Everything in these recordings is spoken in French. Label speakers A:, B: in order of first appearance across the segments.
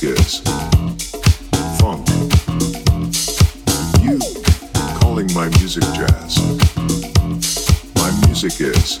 A: Music funk. You calling my music jazz. My music is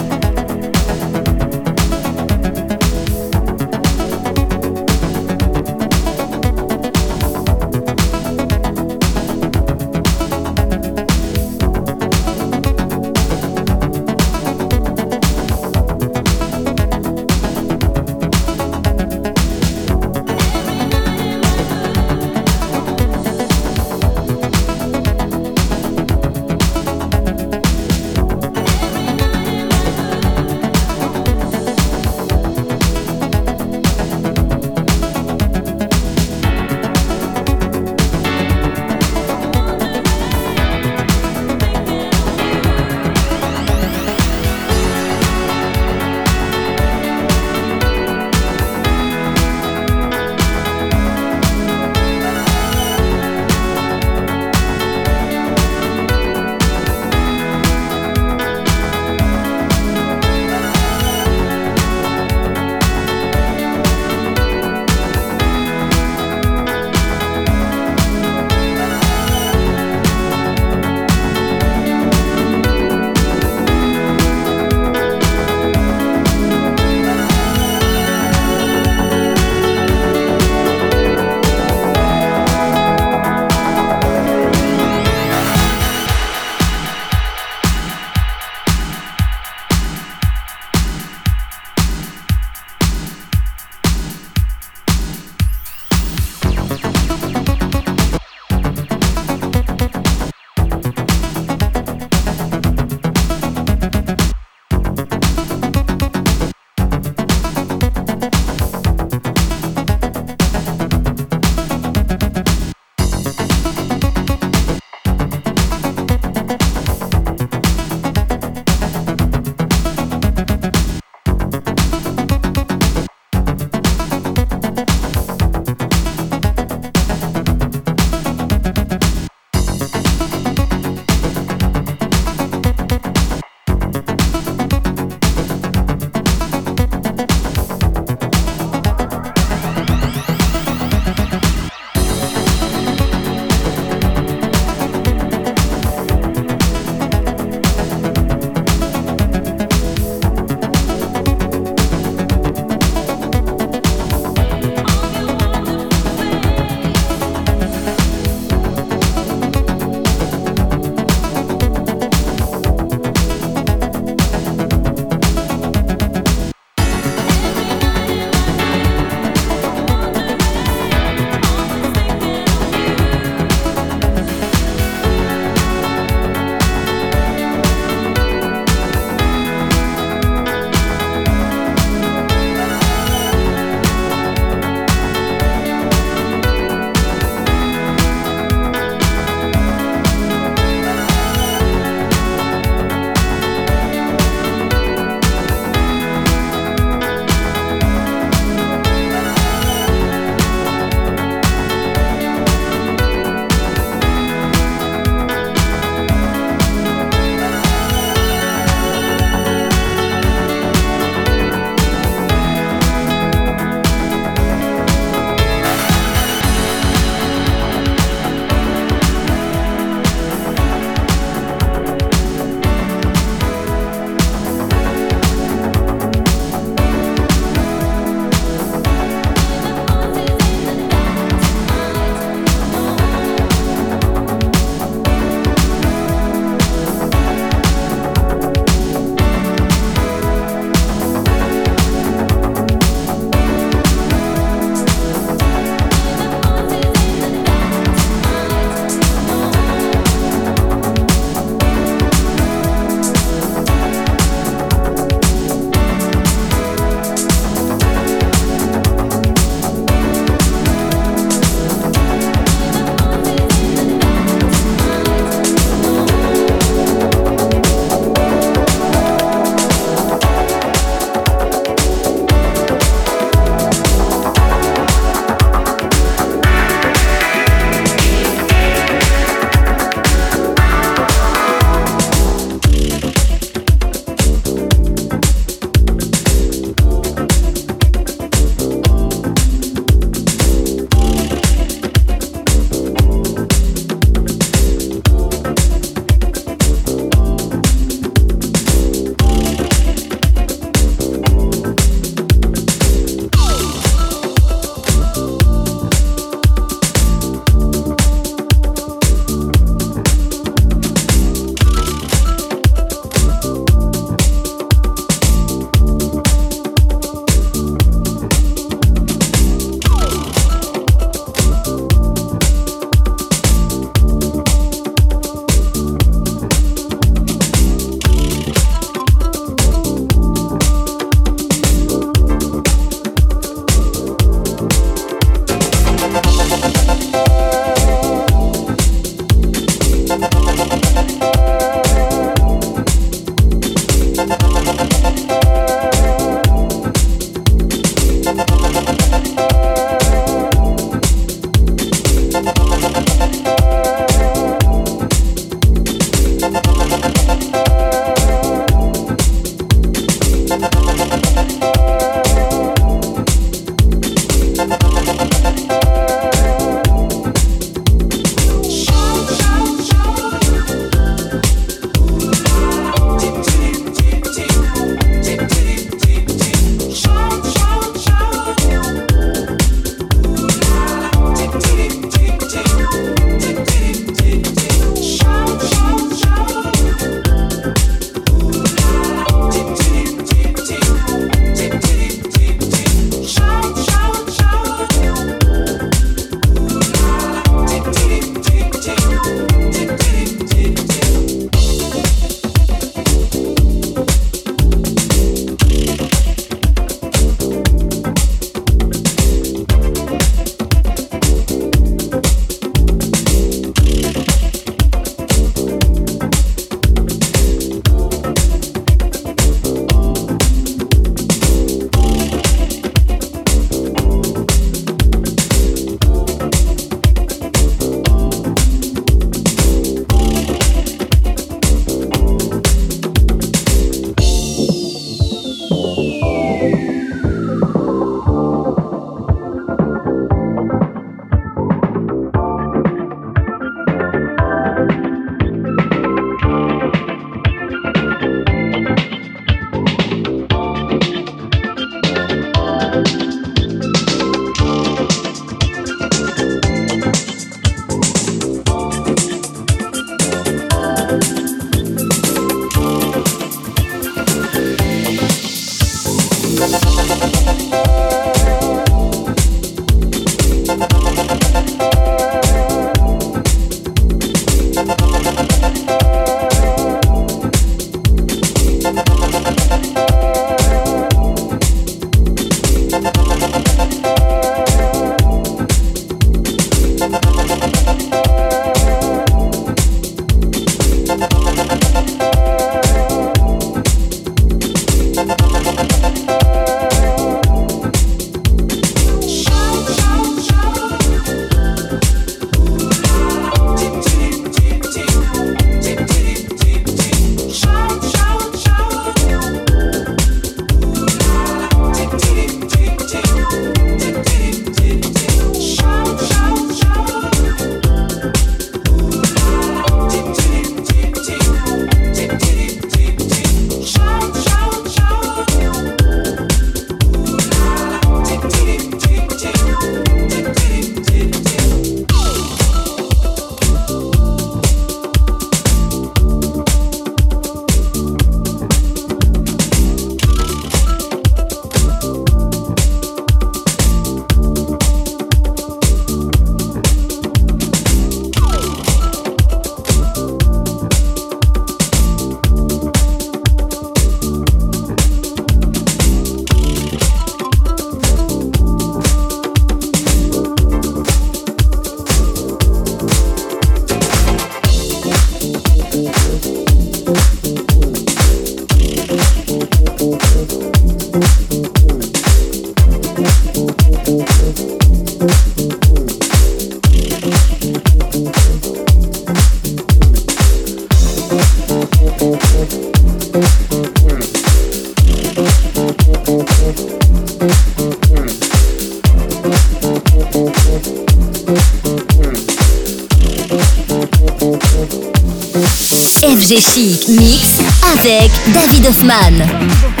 B: David Hoffman.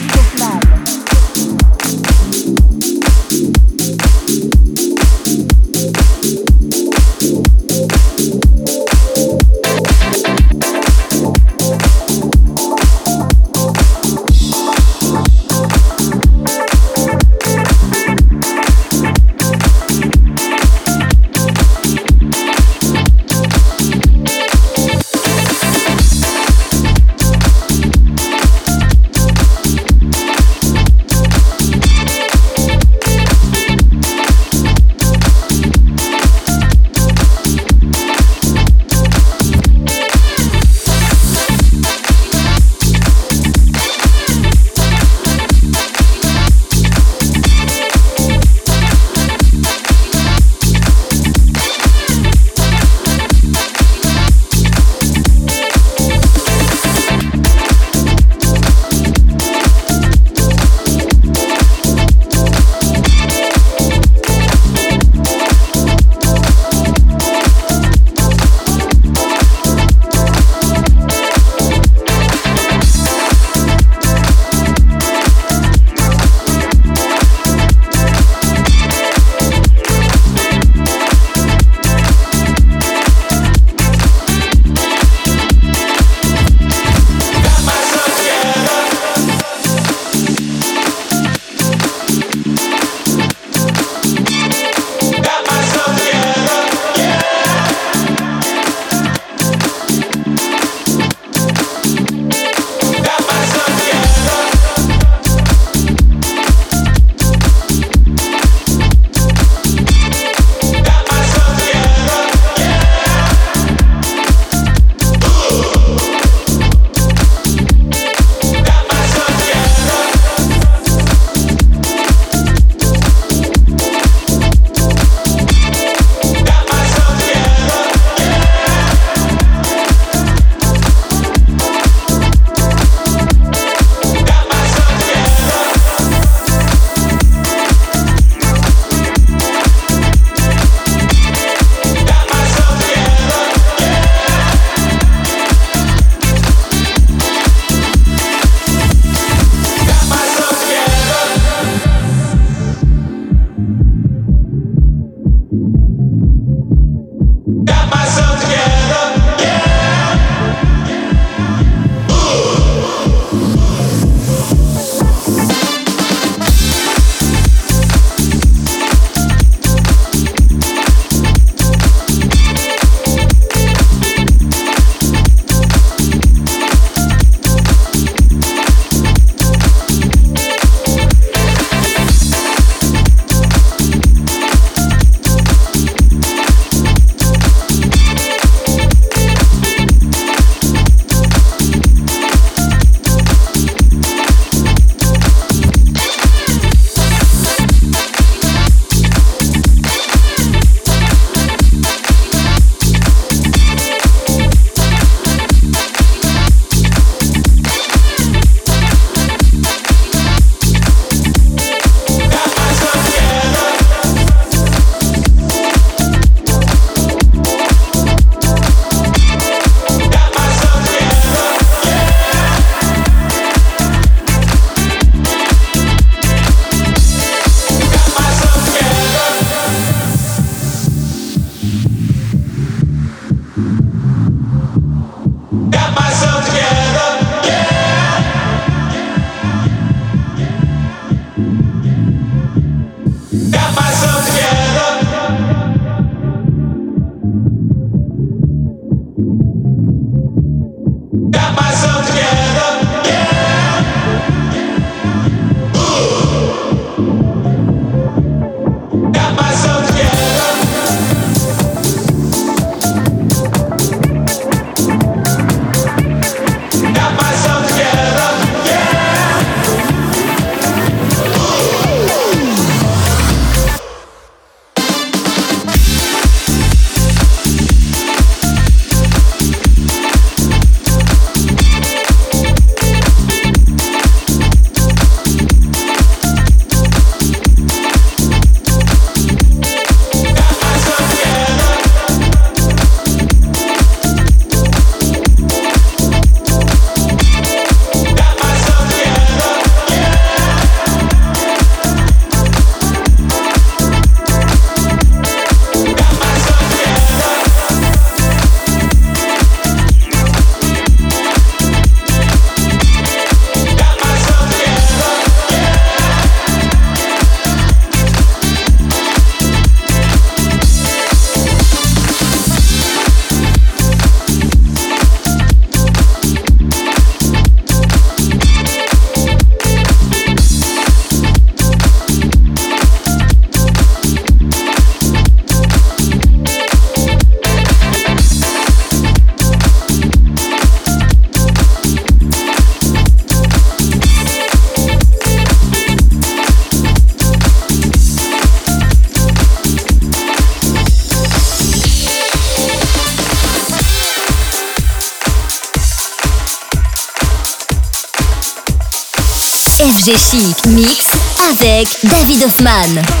B: David Hoffman.